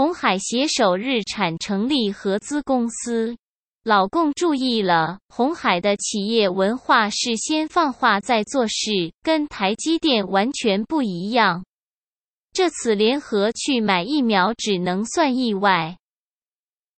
红海携手日产成立合资公司，老共注意了，红海的企业文化是先放话再做事，跟台积电完全不一样，这次联合去买疫苗只能算意外。